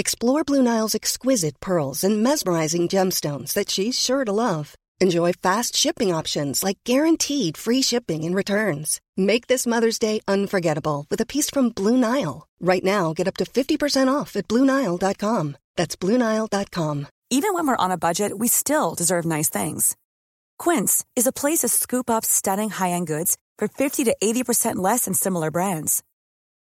Explore Blue Nile's exquisite pearls and mesmerizing gemstones that she's sure to love. Enjoy fast shipping options like guaranteed free shipping and returns. Make this Mother's Day unforgettable with a piece from Blue Nile. Right now, get up to 50% off at BlueNile.com. That's BlueNile.com. Even when we're on a budget, we still deserve nice things. Quince is a place to scoop up stunning high end goods for 50 to 80% less than similar brands.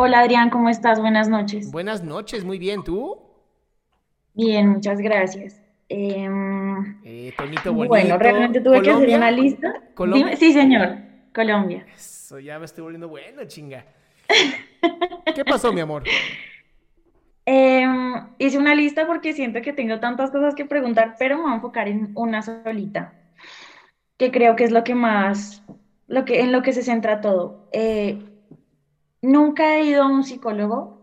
Hola Adrián, ¿cómo estás? Buenas noches. Buenas noches, muy bien, ¿tú? Bien, muchas gracias. Em, Eh, bonito. bueno, realmente tuve que hacer una lista. Sí, señor, Colombia. Eso, ya me estoy volviendo bueno, chinga. ¿Qué pasó, mi amor? Em, hice una lista porque siento que tengo tantas cosas que preguntar, pero me voy a enfocar en una solita, que creo que es lo que más, lo que, en lo que se centra todo. Eh, nunca he ido a un psicólogo,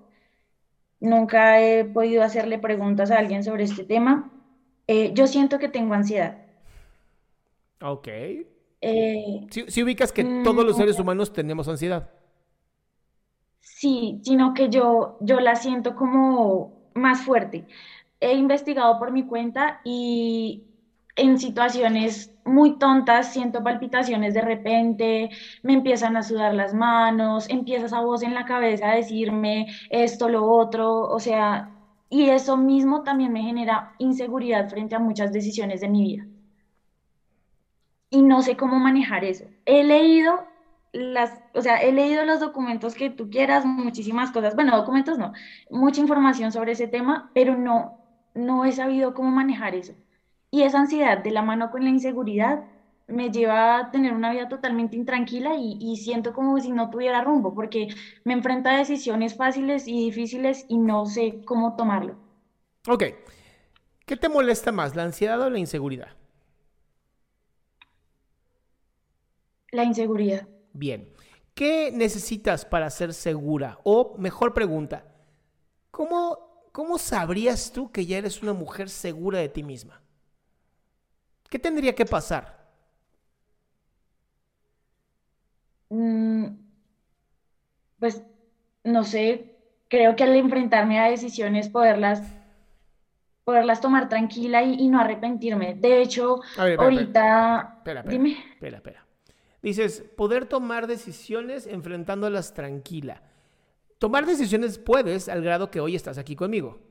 nunca he podido hacerle preguntas a alguien sobre este tema. Eh, yo siento que tengo ansiedad. Ok. Eh, Si, si ubicas que Mm, todos los seres humanos tenemos ansiedad. Sí, sino que yo, yo la siento como más fuerte. He investigado por mi cuenta y en situaciones muy tontas siento palpitaciones de repente, me empiezan a sudar las manos, empieza esa voz en la cabeza a decirme esto, lo otro, o sea, y eso mismo también me genera inseguridad frente a muchas decisiones de mi vida. Y no sé cómo manejar eso. He leído las, o sea, he leído los documentos que tú quieras, muchísimas cosas, bueno, documentos no, mucha información sobre ese tema, pero no, no he sabido cómo manejar eso. Y esa ansiedad de la mano con la inseguridad me lleva a tener una vida totalmente intranquila y, y siento como si no tuviera rumbo, porque me enfrenta a decisiones fáciles y difíciles y no sé cómo tomarlo. Ok. ¿Qué te molesta más, la ansiedad o la inseguridad? La inseguridad. Bien. ¿Qué necesitas para ser segura? O, mejor pregunta, ¿cómo, ¿cómo sabrías tú que ya eres una mujer segura de ti misma? ¿Qué tendría que pasar? Mm, pues no sé, creo que al enfrentarme a decisiones poderlas, poderlas tomar tranquila y, y no arrepentirme. De hecho, ver, espera. ahorita, Espera, espera. dime, Espera, espera. Dices, poder tomar decisiones enfrentándolas tranquila. Tomar decisiones puedes al grado que hoy estás aquí conmigo.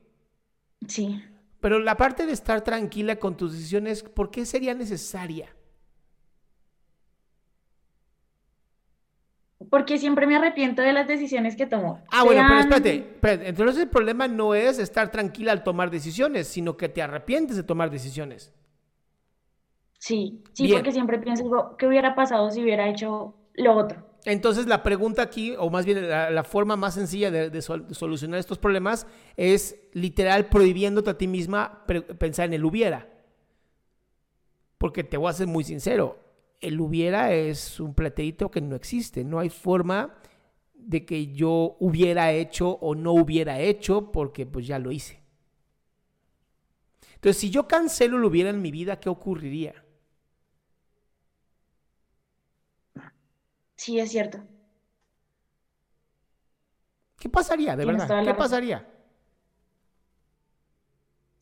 sí, Pero la parte de estar tranquila con tus decisiones, ¿por qué sería necesaria? porque siempre me arrepiento de las decisiones que tomo. Ah, bueno, pero espérate, espérate. Entonces el problema no es estar tranquila al tomar decisiones, sino que te arrepientes de tomar decisiones. Sí, sí, Bien. porque siempre pienso, ¿qué hubiera pasado si hubiera hecho lo otro? Entonces la pregunta aquí, o más bien la, forma más sencilla de, de sol- de solucionar estos problemas es literal prohibiéndote a ti misma pensar en el hubiera. Porque te voy a ser muy sincero, el hubiera es un plateíto que no existe, no hay forma de que yo hubiera hecho o no hubiera hecho porque pues ya lo hice. Entonces, si yo cancelo el hubiera en mi vida, ¿qué ocurriría? Sí, es cierto. ¿Qué pasaría, de Tienes verdad? ¿Qué razón. pasaría?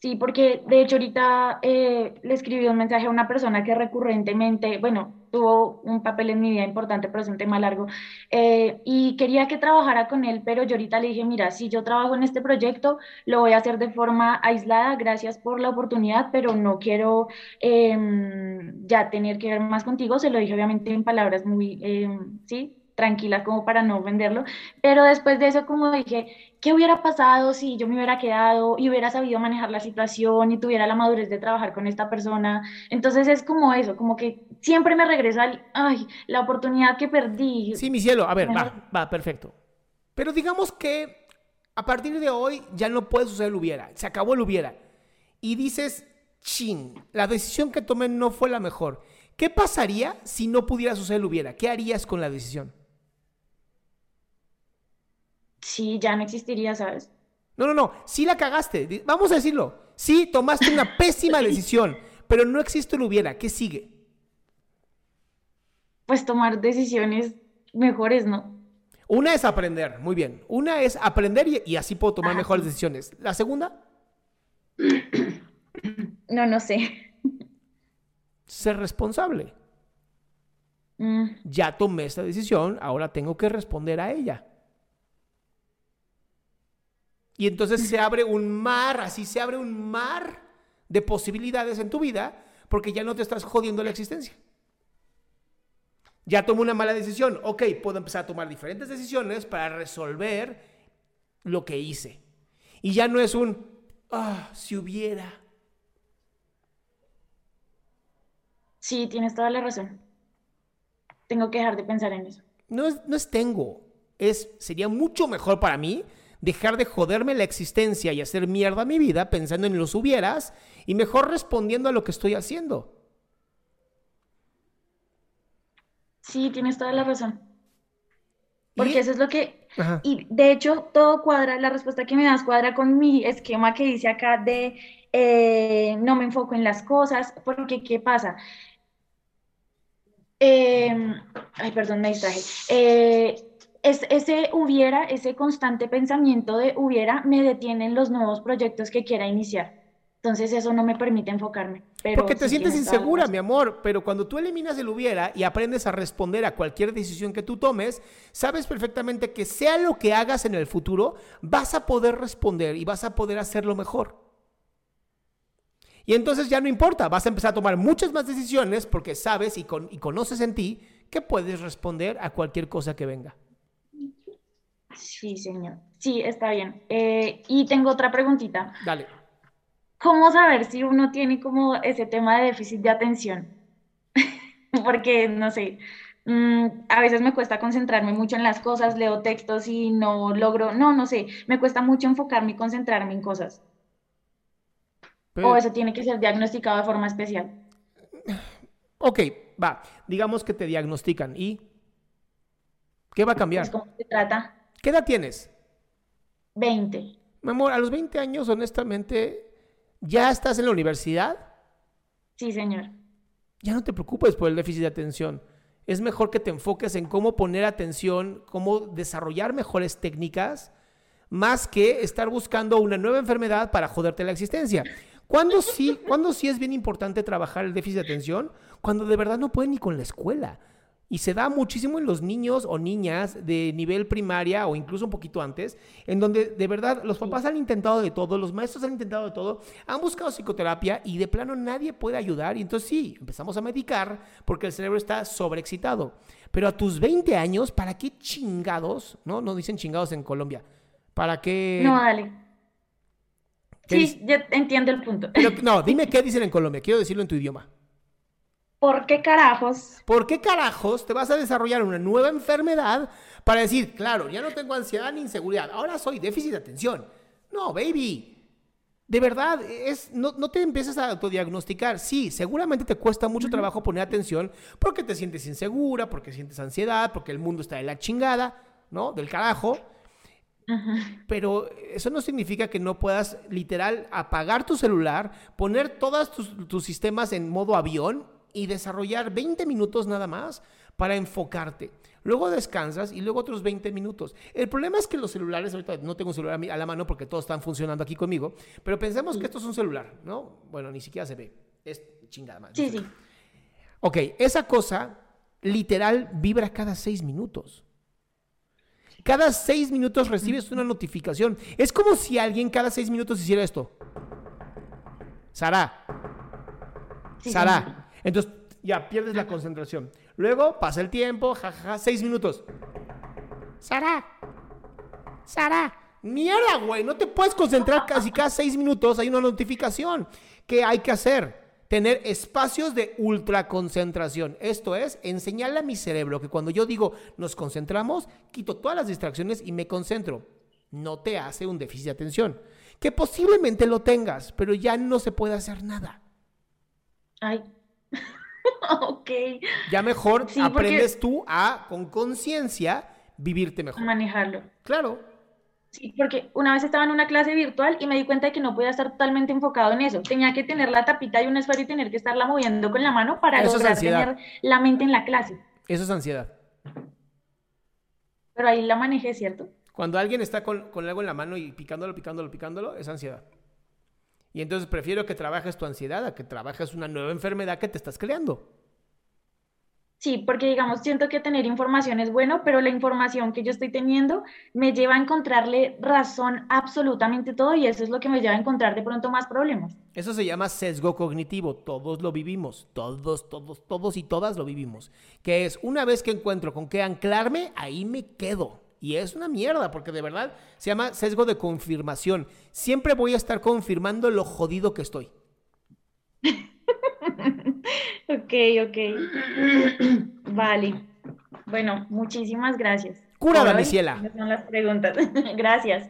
Sí, porque de hecho ahorita eh, le escribí un mensaje a una persona que recurrentemente, bueno, tuvo un papel en mi vida importante, pero es un tema largo. Eh, y quería que trabajara con él, pero yo ahorita le dije, mira, si yo trabajo en este proyecto, lo voy a hacer de forma aislada, gracias por la oportunidad, pero no quiero em, ya tener que ver más contigo. Se lo dije obviamente en palabras muy, em, sí, tranquila como para no venderlo, pero después de eso como dije, ¿qué hubiera pasado si yo me hubiera quedado y hubiera sabido manejar la situación y tuviera la madurez de trabajar con esta persona? Entonces es como eso, como que siempre me regresa al, ay, la oportunidad que perdí. Sí, mi cielo, a ver, va, va, perfecto. Pero digamos que a partir de hoy ya no puede suceder el hubiera, se acabó el hubiera. Y dices, chin, la decisión que tomé no fue la mejor. ¿Qué pasaría si no pudiera suceder el hubiera? ¿Qué harías con la decisión? Sí, ya no existiría, ¿sabes? No, no, no, sí la cagaste, vamos a decirlo. Sí, tomaste una pésima decisión, pero no existe lo hubiera. ¿Qué sigue? Pues tomar decisiones mejores, ¿no? Una es aprender, muy bien. Una es aprender y, así puedo tomar mejores decisiones. ¿La segunda? No, no sé. Ser responsable. Mm. Ya tomé esta decisión, ahora tengo que responder a ella. Y entonces se abre un mar, así se abre un mar de posibilidades en tu vida porque ya no te estás jodiendo la existencia. Ya tomo una mala decisión. Ok, puedo empezar a tomar diferentes decisiones para resolver lo que hice. Y ya no es un, ah, si hubiera. Sí, tienes toda la razón. Tengo que dejar de pensar en eso. No es, no es tengo. Es, sería mucho mejor para mí dejar de joderme la existencia y hacer mierda mi vida pensando en los hubieras y mejor respondiendo a lo que estoy haciendo. Sí, tienes toda la razón. Porque eso es lo que... Y de hecho, todo cuadra, la respuesta que me das cuadra con mi esquema que dice acá de eh, no me enfoco en las cosas, porque ¿qué pasa? Em, ay, perdón, me distraje. Eh, ese hubiera, ese constante pensamiento de hubiera, me detiene en los nuevos proyectos que quiera iniciar. Entonces eso no me permite enfocarme. Porque te sientes insegura, mi amor, pero cuando tú eliminas el hubiera y aprendes a responder a cualquier decisión que tú tomes, sabes perfectamente que sea lo que hagas en el futuro, vas a poder responder y vas a poder hacerlo mejor. Y entonces ya no importa, vas a empezar a tomar muchas más decisiones porque sabes y, y conoces en ti que puedes responder a cualquier cosa que venga. Sí, señor. Sí, está bien. Eh, y tengo otra preguntita. Dale. ¿Cómo saber si uno tiene como ese tema de déficit de atención? Porque, no sé, mm, a veces me cuesta concentrarme mucho en las cosas, leo textos y no logro, no, no sé, me cuesta mucho enfocarme y concentrarme en cosas. o eso tiene que ser diagnosticado de forma especial. Ok, va, digamos que te diagnostican y ¿qué va a cambiar? ¿Cómo se trata? ¿Qué edad tienes? 20. Mi amor, a los 20 años, honestamente, ¿ya estás en la universidad? Sí, señor. Ya no te preocupes por el déficit de atención. Es mejor que te enfoques en cómo poner atención, cómo desarrollar mejores técnicas, más que estar buscando una nueva enfermedad para joderte la existencia. ¿Cuándo sí, ¿cuándo sí es bien importante trabajar el déficit de atención? Cuando de verdad no pueden ni con la escuela. Y se da muchísimo en los niños o niñas de nivel primaria o incluso un poquito antes, en donde de verdad los papás han intentado de todo, los maestros han intentado de todo, han buscado psicoterapia y de plano nadie puede ayudar. Y entonces sí, empezamos a medicar porque el cerebro está sobreexcitado. Pero a tus 20 años, ¿para qué chingados? No, no dicen chingados en Colombia. ¿Para qué? No, dale. Sí, ya entiendo el punto. no, dime qué dicen en Colombia. Quiero decirlo en tu idioma. ¿Por qué carajos? ¿Por qué carajos te vas a desarrollar una nueva enfermedad para decir, claro, ya no tengo ansiedad ni inseguridad, ahora soy déficit de atención? No, baby. De verdad, es, no, no te empieces a autodiagnosticar. Sí, seguramente te cuesta mucho trabajo poner atención porque te sientes insegura, porque sientes ansiedad, porque el mundo está de la chingada, ¿no? Del carajo. Pero eso no significa que no puedas literal apagar tu celular, poner todos tus, tus sistemas en modo avión y desarrollar 20 minutos nada más para enfocarte. Luego descansas y luego otros 20 minutos. El problema es que los celulares, ahorita no tengo un celular a la mano porque todos están funcionando aquí conmigo, pero pensemos que esto es un celular, ¿no? Bueno, ni siquiera se ve. Es chingada madre. Sí, sí. Ok, esa cosa literal vibra cada seis minutos. Cada seis minutos recibes una notificación. Es como si alguien cada seis minutos hiciera esto. Sara. Sara. Entonces ya pierdes la concentración. Luego pasa el tiempo, jajaja, seis minutos. Sara. Sara. Mierda, güey. No te puedes concentrar casi cada seis minutos. Hay una notificación. ¿Qué hay que hacer? tener espacios de ultraconcentración. Esto es, enseñarle a mi cerebro que cuando yo digo nos concentramos, quito todas las distracciones y me concentro. No te hace un déficit de atención. Que posiblemente lo tengas, pero ya no se puede hacer nada. Ay. ok. Ya mejor aprendes tú a, con conciencia, vivirte mejor. Manejarlo. Claro. Sí, porque una vez estaba en una clase virtual y me di cuenta de que no podía estar totalmente enfocado en eso. Tenía que tener la tapita y un esfero y tener que estarla moviendo con la mano para lograr tener la mente en la clase. Eso es ansiedad. Pero ahí la manejé, ¿cierto? Cuando alguien está con, con algo en la mano y picándolo, picándolo, picándolo, es ansiedad. Y entonces prefiero que trabajes tu ansiedad a que trabajes una nueva enfermedad que te estás creando. Sí, porque digamos, siento que tener información es bueno, pero la información que yo estoy teniendo me lleva a encontrarle razón absolutamente todo y eso es lo que me lleva a encontrar de pronto más problemas. Eso se llama sesgo cognitivo, todos lo vivimos, todos, todos, todos y todas lo vivimos, que es una vez que encuentro con qué anclarme, ahí me quedo. Y es una mierda, porque de verdad se llama sesgo de confirmación. Siempre voy a estar confirmando lo jodido que estoy. ok, ok. vale. Bueno, muchísimas gracias. Cura, Damiciela. Son las preguntas. gracias.